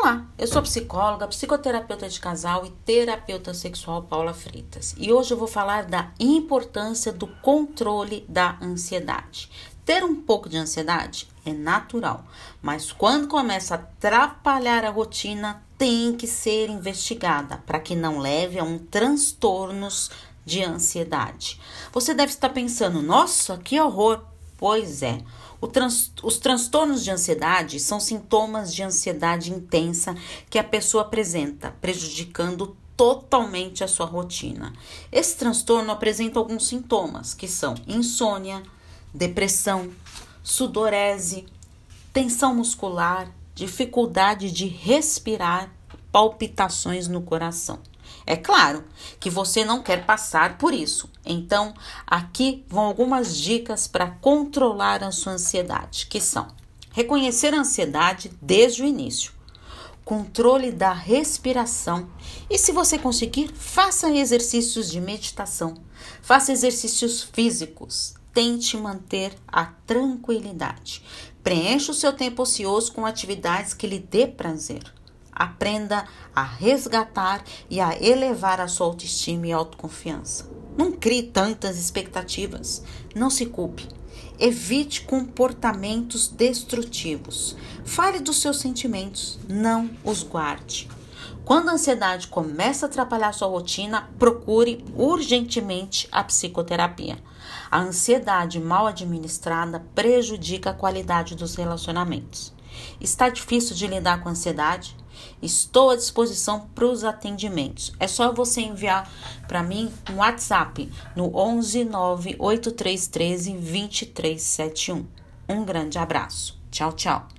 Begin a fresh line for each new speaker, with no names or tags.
Olá, eu sou psicóloga, psicoterapeuta de casal e terapeuta sexual Paula Freitas. E hoje eu vou falar da importância do controle da ansiedade. Ter um pouco de ansiedade é natural, mas quando começa a atrapalhar a rotina, tem que ser investigada para que não leve a um transtornos de ansiedade. Você deve estar pensando: "Nossa, que horror!" Pois é, trans, os transtornos de ansiedade são sintomas de ansiedade intensa que a pessoa apresenta, prejudicando totalmente a sua rotina. Esse transtorno apresenta alguns sintomas, que são insônia, depressão, sudorese, tensão muscular, dificuldade de respirar, palpitações no coração. É claro que você não quer passar por isso. Então, aqui vão algumas dicas para controlar a sua ansiedade, que são: reconhecer a ansiedade desde o início, controle da respiração e, se você conseguir, faça exercícios de meditação, faça exercícios físicos, tente manter a tranquilidade. Preencha o seu tempo ocioso com atividades que lhe dê prazer. Aprenda a resgatar e a elevar a sua autoestima e autoconfiança. Não crie tantas expectativas. Não se culpe. Evite comportamentos destrutivos. Fale dos seus sentimentos, não os guarde. Quando a ansiedade começa a atrapalhar sua rotina, procure urgentemente a psicoterapia. A ansiedade mal administrada prejudica a qualidade dos relacionamentos. Está difícil de lidar com ansiedade? Estou à disposição para os atendimentos. É só você enviar para mim um WhatsApp no 11 98313 2371. Um grande abraço. Tchau, tchau.